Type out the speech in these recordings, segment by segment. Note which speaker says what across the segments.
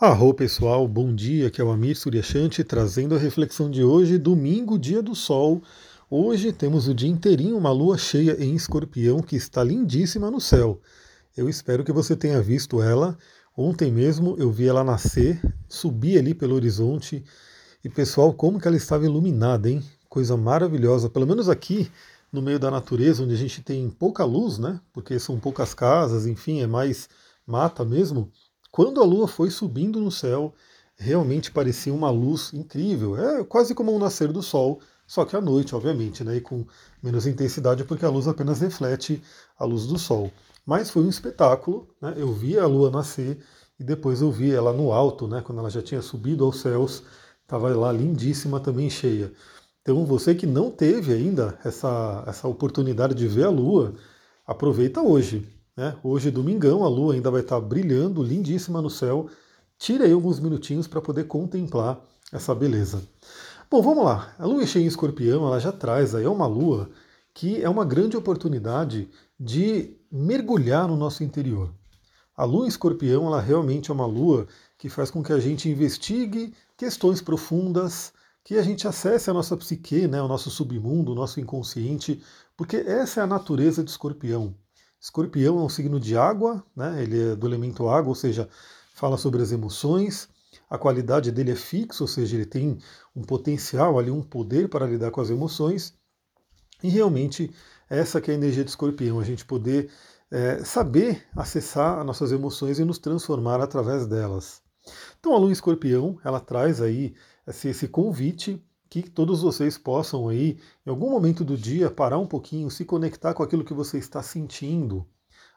Speaker 1: Arro pessoal, bom dia, que é o Amir Suryashanti trazendo a reflexão de hoje, domingo, dia do sol. Hoje temos o dia inteirinho uma lua cheia em escorpião que está lindíssima no céu. Eu espero que você tenha visto ela. Ontem mesmo eu vi ela nascer, subir ali pelo horizonte. E pessoal, como que ela estava iluminada, hein? Coisa maravilhosa, pelo menos aqui no meio da natureza, onde a gente tem pouca luz, né? Porque são poucas casas, enfim, é mais mata mesmo. Quando a lua foi subindo no céu, realmente parecia uma luz incrível. É quase como um nascer do sol, só que à noite, obviamente, né, e com menos intensidade, porque a luz apenas reflete a luz do sol. Mas foi um espetáculo, né? eu vi a lua nascer e depois eu vi ela no alto, né, quando ela já tinha subido aos céus, estava lá lindíssima, também cheia. Então você que não teve ainda essa, essa oportunidade de ver a lua, aproveita hoje. Né? Hoje, domingão, a lua ainda vai estar brilhando, lindíssima no céu. Tire aí alguns minutinhos para poder contemplar essa beleza. Bom, vamos lá. A lua cheia em escorpião, ela já traz aí uma lua que é uma grande oportunidade de mergulhar no nosso interior. A lua em escorpião, ela realmente é uma lua que faz com que a gente investigue questões profundas, que a gente acesse a nossa psique, né, o nosso submundo, o nosso inconsciente, porque essa é a natureza de escorpião. Escorpião é um signo de água, né? ele é do elemento água, ou seja, fala sobre as emoções. A qualidade dele é fixa, ou seja, ele tem um potencial ali, um poder para lidar com as emoções. E realmente essa que é a energia de escorpião, a gente poder é, saber acessar as nossas emoções e nos transformar através delas. Então a lua escorpião, ela traz aí esse, esse convite que todos vocês possam aí, em algum momento do dia, parar um pouquinho, se conectar com aquilo que você está sentindo,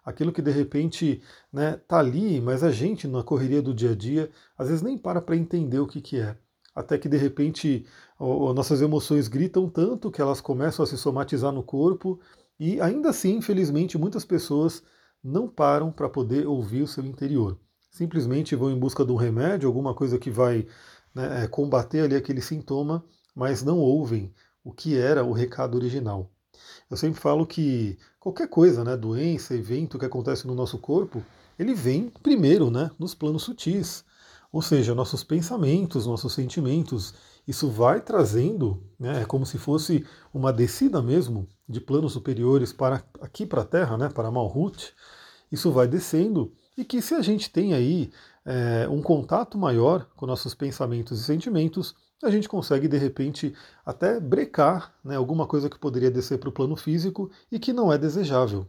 Speaker 1: aquilo que de repente né, tá ali, mas a gente na correria do dia a dia, às vezes nem para para entender o que, que é. Até que de repente nossas emoções gritam tanto que elas começam a se somatizar no corpo, e ainda assim, infelizmente, muitas pessoas não param para poder ouvir o seu interior. Simplesmente vão em busca de um remédio, alguma coisa que vai né, é, combater ali aquele sintoma, mas não ouvem o que era o recado original. Eu sempre falo que qualquer coisa, né, doença, evento que acontece no nosso corpo, ele vem primeiro, né, nos planos sutis. Ou seja, nossos pensamentos, nossos sentimentos, isso vai trazendo, né, é como se fosse uma descida mesmo de planos superiores para aqui para a Terra, né, para Malhut. Isso vai descendo e que se a gente tem aí é, um contato maior com nossos pensamentos e sentimentos, a gente consegue de repente até brecar né, alguma coisa que poderia descer para o plano físico e que não é desejável.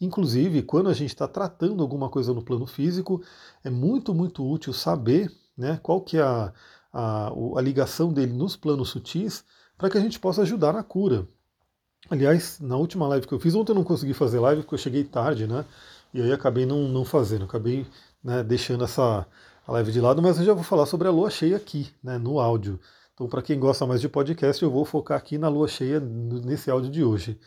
Speaker 1: Inclusive, quando a gente está tratando alguma coisa no plano físico, é muito, muito útil saber né, qual que é a, a, a ligação dele nos planos sutis para que a gente possa ajudar na cura. Aliás, na última live que eu fiz, ontem eu não consegui fazer live porque eu cheguei tarde, né? E aí acabei não, não fazendo, acabei né, deixando essa, a live de lado, mas eu já vou falar sobre a lua cheia aqui, né, no áudio. Então, para quem gosta mais de podcast, eu vou focar aqui na lua cheia nesse áudio de hoje.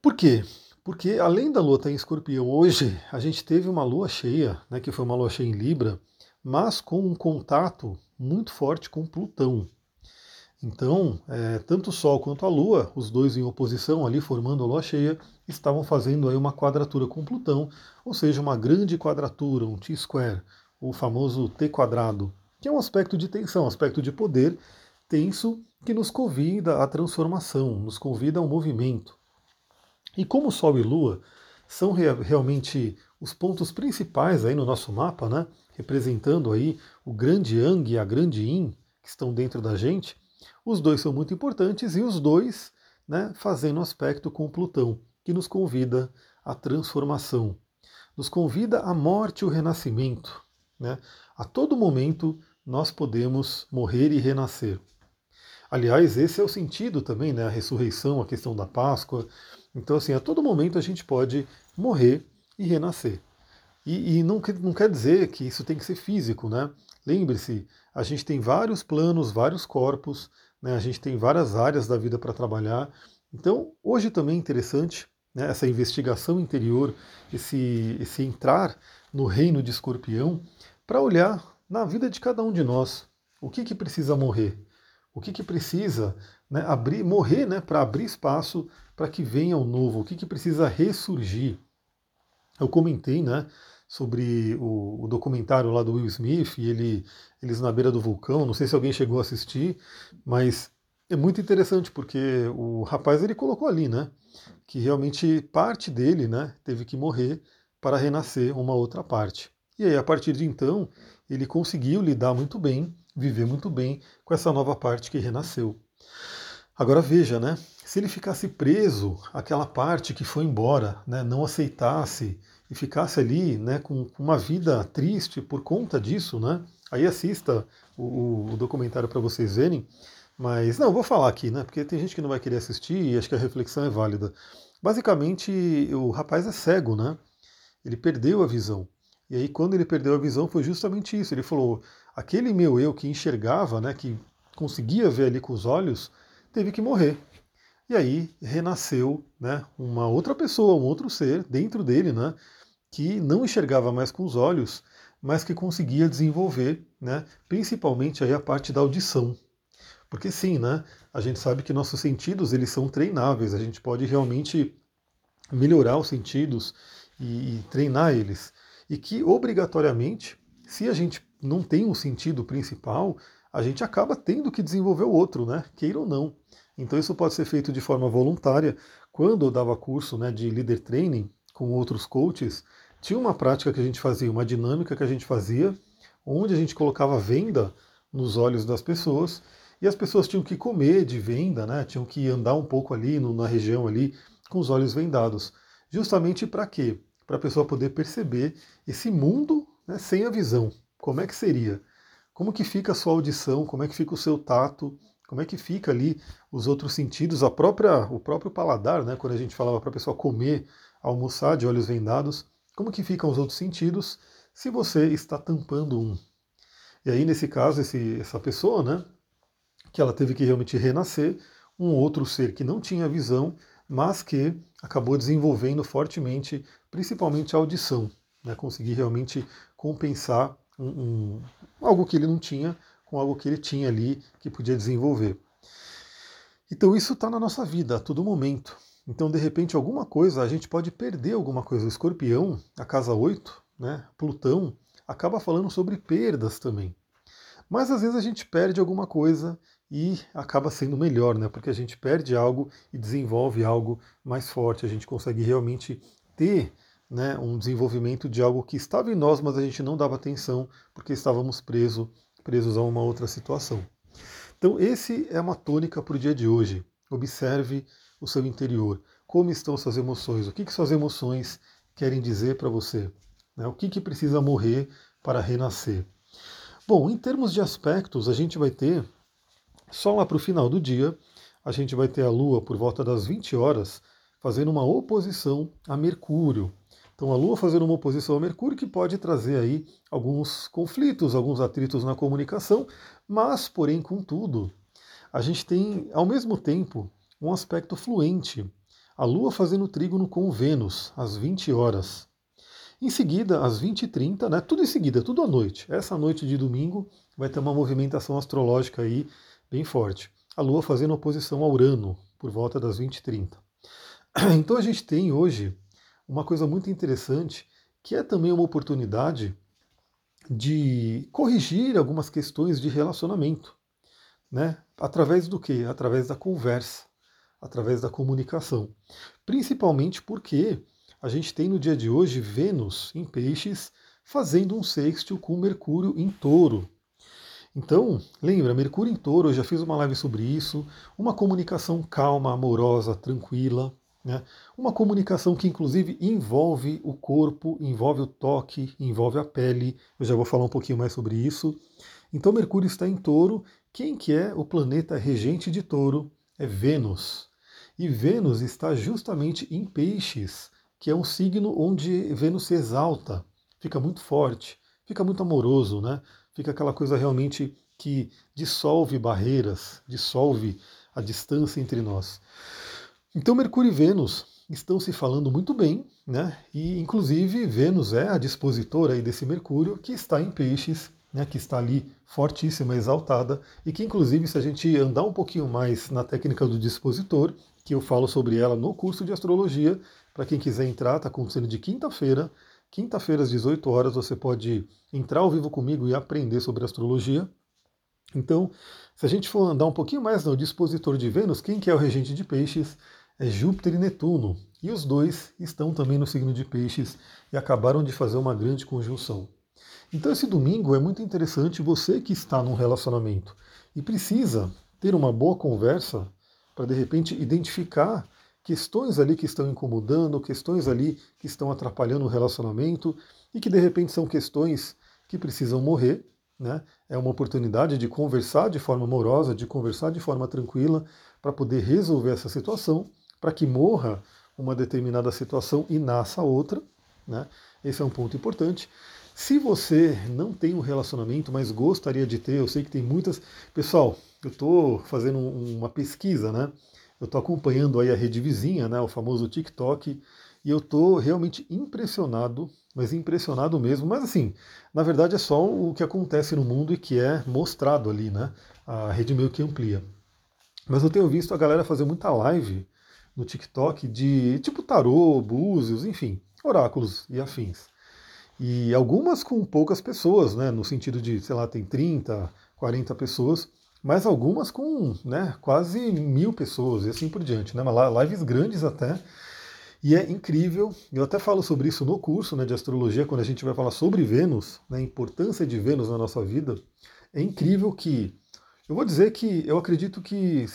Speaker 1: Por quê? Porque além da lua estar em escorpião hoje, a gente teve uma lua cheia, né, que foi uma lua cheia em Libra, mas com um contato muito forte com Plutão. Então, é, tanto o Sol quanto a Lua, os dois em oposição ali, formando a lua cheia, estavam fazendo aí uma quadratura com Plutão, ou seja, uma grande quadratura, um T-square, o famoso T quadrado, que é um aspecto de tensão, um aspecto de poder tenso que nos convida à transformação, nos convida ao movimento. E como Sol e Lua são realmente os pontos principais aí no nosso mapa, né, representando aí o grande Yang e a grande Yin que estão dentro da gente, os dois são muito importantes e os dois né, fazendo aspecto com Plutão, que nos convida à transformação, nos convida à morte e o renascimento. Né? A todo momento nós podemos morrer e renascer. Aliás, esse é o sentido também, né? A ressurreição, a questão da Páscoa. Então, assim, a todo momento a gente pode morrer e renascer. E, e não, não quer dizer que isso tem que ser físico, né? Lembre-se, a gente tem vários planos, vários corpos, né? a gente tem várias áreas da vida para trabalhar. Então, hoje também é interessante né, essa investigação interior, esse, esse entrar no reino de escorpião, para olhar na vida de cada um de nós o que, que precisa morrer, o que, que precisa né, abrir, morrer né, para abrir espaço para que venha o novo, o que, que precisa ressurgir. Eu comentei né, sobre o, o, documentário lá do Will Smith e ele, eles na beira do vulcão. Não sei se alguém chegou a assistir, mas é muito interessante porque o rapaz ele colocou ali, né, que realmente parte dele, né, teve que morrer para renascer uma outra parte. E aí a partir de então ele conseguiu lidar muito bem, viver muito bem com essa nova parte que renasceu. Agora veja, né? Se ele ficasse preso àquela parte que foi embora, né, não aceitasse e ficasse ali, né, com uma vida triste por conta disso, né? Aí assista o, o documentário para vocês verem. Mas não, vou falar aqui, né? Porque tem gente que não vai querer assistir e acho que a reflexão é válida. Basicamente, o rapaz é cego, né? Ele perdeu a visão. E aí, quando ele perdeu a visão, foi justamente isso. Ele falou: aquele meu eu que enxergava, né, que conseguia ver ali com os olhos, teve que morrer. E aí renasceu né, uma outra pessoa, um outro ser dentro dele, né, que não enxergava mais com os olhos, mas que conseguia desenvolver, né, principalmente aí a parte da audição. Porque sim, né, a gente sabe que nossos sentidos eles são treináveis, a gente pode realmente melhorar os sentidos e, e treinar eles. E que obrigatoriamente, se a gente não tem um sentido principal, a gente acaba tendo que desenvolver o outro, né? Queira ou não. Então isso pode ser feito de forma voluntária. Quando eu dava curso né, de leader training com outros coaches, tinha uma prática que a gente fazia, uma dinâmica que a gente fazia, onde a gente colocava venda nos olhos das pessoas e as pessoas tinham que comer de venda, né? Tinham que andar um pouco ali no, na região ali com os olhos vendados. Justamente para quê? Para a pessoa poder perceber esse mundo né, sem a visão. Como é que seria? Como que fica a sua audição? Como é que fica o seu tato? Como é que fica ali os outros sentidos, a própria, o próprio paladar, né? Quando a gente falava para a pessoa comer, almoçar de olhos vendados, como que ficam os outros sentidos se você está tampando um? E aí, nesse caso, esse, essa pessoa, né? Que ela teve que realmente renascer, um outro ser que não tinha visão, mas que acabou desenvolvendo fortemente, principalmente a audição, né? Conseguir realmente compensar um, um, algo que ele não tinha com algo que ele tinha ali que podia desenvolver. Então isso está na nossa vida a todo momento. Então, de repente, alguma coisa, a gente pode perder alguma coisa. O escorpião, a casa 8, né, Plutão, acaba falando sobre perdas também. Mas às vezes a gente perde alguma coisa e acaba sendo melhor, né? Porque a gente perde algo e desenvolve algo mais forte. A gente consegue realmente ter né, um desenvolvimento de algo que estava em nós, mas a gente não dava atenção porque estávamos presos presos a uma outra situação. Então, esse é uma tônica para o dia de hoje. Observe o seu interior. Como estão suas emoções? O que, que suas emoções querem dizer para você? Né? O que, que precisa morrer para renascer? Bom, em termos de aspectos, a gente vai ter, só lá para o final do dia, a gente vai ter a Lua por volta das 20 horas, fazendo uma oposição a Mercúrio. Então a Lua fazendo uma oposição a Mercúrio que pode trazer aí alguns conflitos, alguns atritos na comunicação, mas, porém, contudo, a gente tem, ao mesmo tempo, um aspecto fluente. A Lua fazendo trígono com Vênus, às 20 horas. Em seguida, às 20h30, né, tudo em seguida, tudo à noite. Essa noite de domingo vai ter uma movimentação astrológica aí bem forte. A Lua fazendo oposição a Urano, por volta das 20h30. Então a gente tem hoje uma coisa muito interessante, que é também uma oportunidade de corrigir algumas questões de relacionamento, né? Através do que? Através da conversa, através da comunicação. Principalmente porque a gente tem no dia de hoje Vênus em Peixes fazendo um sextil com Mercúrio em Touro. Então, lembra, Mercúrio em Touro, eu já fiz uma live sobre isso, uma comunicação calma, amorosa, tranquila, né? Uma comunicação que inclusive envolve o corpo, envolve o toque, envolve a pele. Eu já vou falar um pouquinho mais sobre isso. Então Mercúrio está em touro. Quem que é o planeta regente de touro? É Vênus. E Vênus está justamente em peixes, que é um signo onde Vênus se exalta, fica muito forte, fica muito amoroso, né? Fica aquela coisa realmente que dissolve barreiras, dissolve a distância entre nós. Então Mercúrio e Vênus estão se falando muito bem, né? E inclusive Vênus é a dispositora aí desse Mercúrio que está em Peixes, né? Que está ali fortíssima, exaltada e que inclusive se a gente andar um pouquinho mais na técnica do dispositor, que eu falo sobre ela no curso de astrologia, para quem quiser entrar, está acontecendo de quinta-feira, Quinta-feira, às 18 horas, você pode entrar ao vivo comigo e aprender sobre astrologia. Então, se a gente for andar um pouquinho mais no dispositor de Vênus, quem que é o regente de peixes? É Júpiter e Netuno. E os dois estão também no signo de peixes e acabaram de fazer uma grande conjunção. Então esse domingo é muito interessante você que está num relacionamento e precisa ter uma boa conversa para de repente identificar questões ali que estão incomodando, questões ali que estão atrapalhando o relacionamento e que de repente são questões que precisam morrer. Né? É uma oportunidade de conversar de forma amorosa, de conversar de forma tranquila, para poder resolver essa situação, para que morra uma determinada situação e nasça outra. Né? Esse é um ponto importante. Se você não tem um relacionamento, mas gostaria de ter, eu sei que tem muitas. Pessoal, eu estou fazendo uma pesquisa, né? Eu estou acompanhando aí a rede vizinha, né? O famoso TikTok, e eu estou realmente impressionado, mas impressionado mesmo. Mas assim, na verdade é só o que acontece no mundo e que é mostrado ali, né? A rede meio que amplia. Mas eu tenho visto a galera fazer muita live no TikTok de tipo tarô, búzios, enfim, oráculos e afins. E algumas com poucas pessoas, né? No sentido de, sei lá, tem 30, 40 pessoas, mas algumas com né, quase mil pessoas e assim por diante, né? Lives grandes até. E é incrível, eu até falo sobre isso no curso né, de astrologia, quando a gente vai falar sobre Vênus, né, a importância de Vênus na nossa vida. É incrível que, eu vou dizer que eu acredito que,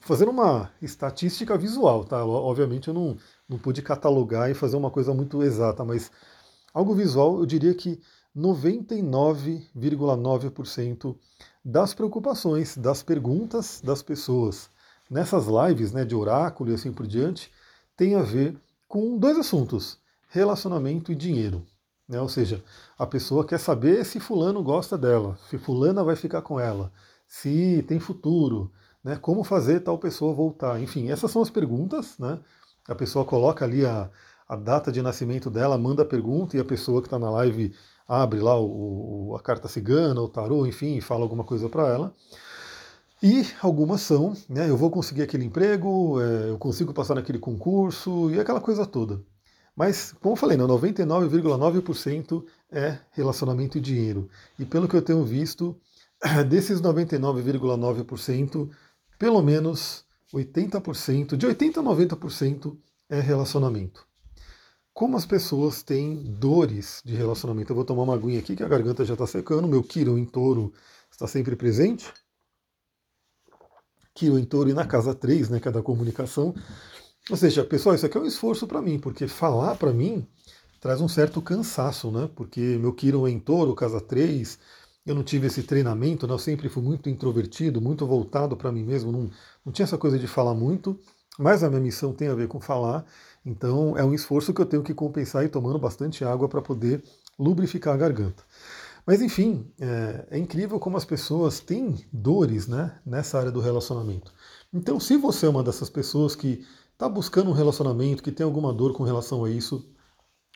Speaker 1: fazendo uma estatística visual, tá? Obviamente eu não, não pude catalogar e fazer uma coisa muito exata, mas Algo visual, eu diria que 99,9% das preocupações, das perguntas das pessoas nessas lives né, de oráculo e assim por diante, tem a ver com dois assuntos: relacionamento e dinheiro. Né? Ou seja, a pessoa quer saber se fulano gosta dela, se fulana vai ficar com ela, se tem futuro, né? como fazer tal pessoa voltar. Enfim, essas são as perguntas. Né? A pessoa coloca ali a, a data de nascimento dela, manda a pergunta e a pessoa que está na live abre lá o, a carta cigana, o tarô, enfim, fala alguma coisa para ela. E algumas são, né, eu vou conseguir aquele emprego, é, eu consigo passar naquele concurso e aquela coisa toda. Mas, como eu falei, 99,9% é relacionamento e dinheiro. E pelo que eu tenho visto, desses 99,9%, pelo menos 80%, de 80% a 90% é relacionamento como as pessoas têm dores de relacionamento. Eu vou tomar uma aguinha aqui que a garganta já está secando, meu Quirón em touro está sempre presente. Quirón em touro e na casa 3, né, que é da comunicação. Ou seja, pessoal, isso aqui é um esforço para mim, porque falar para mim traz um certo cansaço, né? Porque meu é em touro, casa 3, eu não tive esse treinamento, né? eu sempre fui muito introvertido, muito voltado para mim mesmo, não, não tinha essa coisa de falar muito, mas a minha missão tem a ver com falar. Então é um esforço que eu tenho que compensar e tomando bastante água para poder lubrificar a garganta. Mas enfim, é, é, incrível como as pessoas têm dores né, nessa área do relacionamento. Então, se você é uma dessas pessoas que está buscando um relacionamento, que tem alguma dor com relação a isso,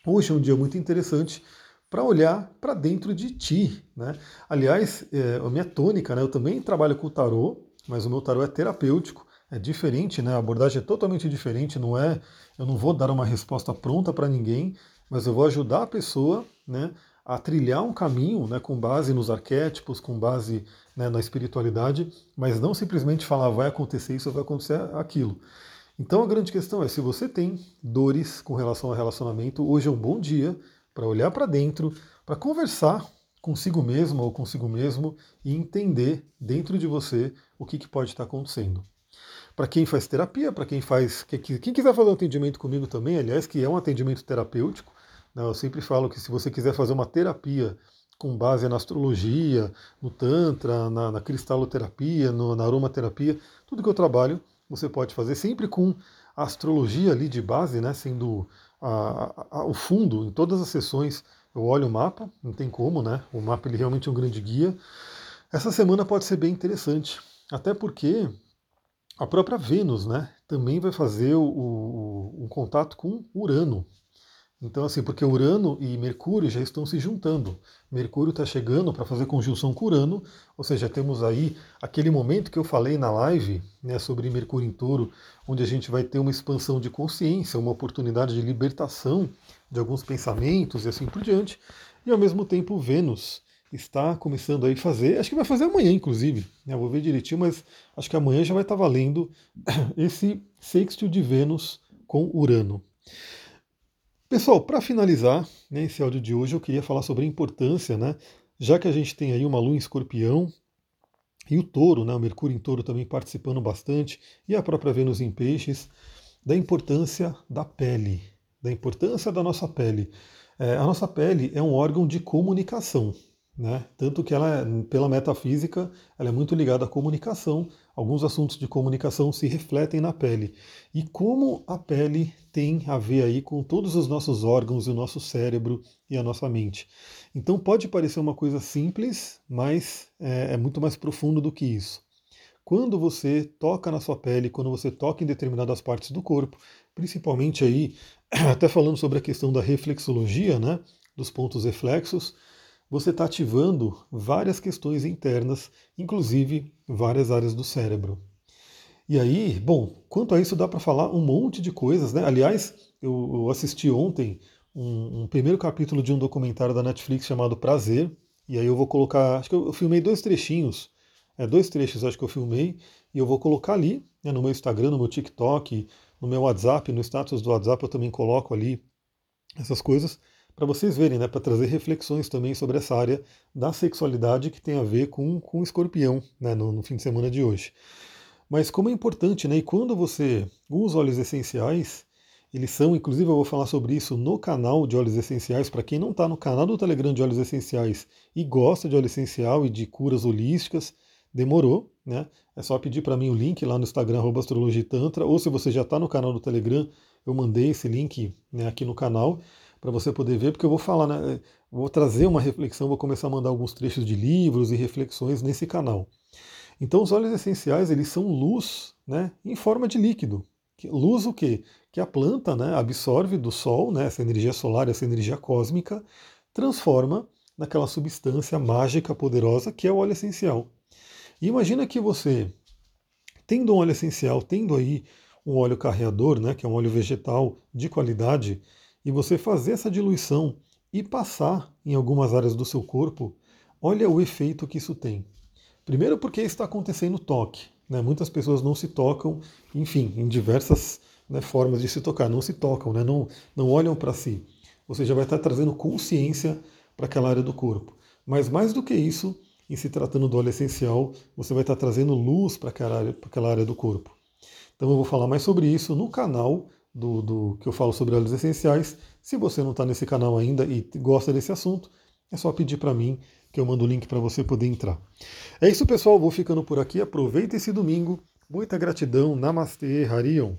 Speaker 1: hoje é um dia muito interessante para olhar para dentro de ti. Né? Aliás, é, a minha tônica, né, eu também trabalho com o tarô, mas o meu tarô é terapêutico é diferente, né? A abordagem é totalmente diferente, não é, eu não vou dar uma resposta pronta para ninguém, mas eu vou ajudar a pessoa, né, a trilhar um caminho, né, com base nos arquétipos, com base né, na espiritualidade, mas não simplesmente falar vai acontecer isso, vai acontecer aquilo. Então a grande questão é se você tem dores com relação ao relacionamento, hoje é um bom dia para olhar para dentro, para conversar consigo mesmo ou consigo mesmo e entender dentro de você o que, que pode estar acontecendo para quem faz terapia, para quem faz. Quem, quem quiser fazer um atendimento comigo também, aliás, que é um atendimento terapêutico, né, eu sempre falo que se você quiser fazer uma terapia com base na astrologia, no Tantra, na, na cristaloterapia, no, na aromaterapia, tudo que eu trabalho, você pode fazer sempre com a astrologia ali de base, né, sendo a, a, o fundo em todas as sessões. Eu olho o mapa, não tem como, né? O mapa ele realmente é um grande guia. Essa semana pode ser bem interessante, até porque a própria Vênus, né, também vai fazer o, o, um contato com Urano. Então, assim, porque Urano e Mercúrio já estão se juntando. Mercúrio está chegando para fazer conjunção com Urano, ou seja, temos aí aquele momento que eu falei na live né, sobre Mercúrio em Touro, onde a gente vai ter uma expansão de consciência, uma oportunidade de libertação de alguns pensamentos e assim por diante. E ao mesmo tempo, Vênus está começando aí a fazer, acho que vai fazer amanhã, inclusive, né? vou ver direitinho, mas acho que amanhã já vai estar valendo esse sextil de Vênus com Urano. Pessoal, para finalizar né, esse áudio de hoje, eu queria falar sobre a importância, né, já que a gente tem aí uma lua em escorpião e o touro, né, o Mercúrio em touro também participando bastante, e a própria Vênus em peixes, da importância da pele, da importância da nossa pele. É, a nossa pele é um órgão de comunicação, né? Tanto que ela, pela metafísica, ela é muito ligada à comunicação. Alguns assuntos de comunicação se refletem na pele. E como a pele tem a ver aí com todos os nossos órgãos, o nosso cérebro e a nossa mente. Então pode parecer uma coisa simples, mas é, é muito mais profundo do que isso. Quando você toca na sua pele, quando você toca em determinadas partes do corpo, principalmente aí, até falando sobre a questão da reflexologia, né, dos pontos reflexos, você está ativando várias questões internas, inclusive várias áreas do cérebro. E aí, bom, quanto a isso dá para falar um monte de coisas, né? Aliás, eu, eu assisti ontem um, um, primeiro capítulo de um documentário da Netflix chamado Prazer, e aí eu vou colocar, acho que eu, eu filmei dois trechinhos, é, dois trechos acho que eu filmei, e eu vou colocar ali, né, no meu Instagram, no meu TikTok, no meu WhatsApp, no status do WhatsApp eu também coloco ali essas coisas, para vocês verem, né, para trazer reflexões também sobre essa área da sexualidade que tem a ver com, com o escorpião né, no, no fim de semana de hoje. Mas como é importante, né, e quando você usa óleos essenciais, eles são, inclusive eu vou falar sobre isso no canal de óleos essenciais, para quem não está no canal do Telegram de óleos essenciais e gosta de óleo essencial e de curas holísticas, demorou, né? É só pedir para mim o link lá no Instagram, astrologitantra, ou se você já está no canal do Telegram, eu mandei esse link né, aqui no canal para você poder ver, porque eu vou falar, né, vou trazer uma reflexão, vou começar a mandar alguns trechos de livros e reflexões nesse canal. Então os óleos essenciais, eles são luz né, em forma de líquido. Luz o quê? Que a planta né, absorve do sol, né, essa energia solar, essa energia cósmica, transforma naquela substância mágica, poderosa, que é o óleo essencial. E imagina que você, tendo um óleo essencial, tendo aí um óleo carreador, né, que é um óleo vegetal de qualidade, e você fazer essa diluição e passar em algumas áreas do seu corpo, olha o efeito que isso tem. Primeiro porque está acontecendo toque. Né? Muitas pessoas não se tocam, enfim, em diversas né, formas de se tocar, não se tocam, né? não, não olham para si. Você já vai estar trazendo consciência para aquela área do corpo. Mas mais do que isso, em se tratando do óleo essencial, você vai estar trazendo luz para aquela, área, para aquela área do corpo. Então eu vou falar mais sobre isso no canal do, do que eu falo sobre óleos essenciais. Se você não está nesse canal ainda e gosta desse assunto, é só pedir para mim que eu mando o link para você poder entrar. É isso, pessoal. Vou ficando por aqui. Aproveita esse domingo. Muita gratidão. Namastê, Harion.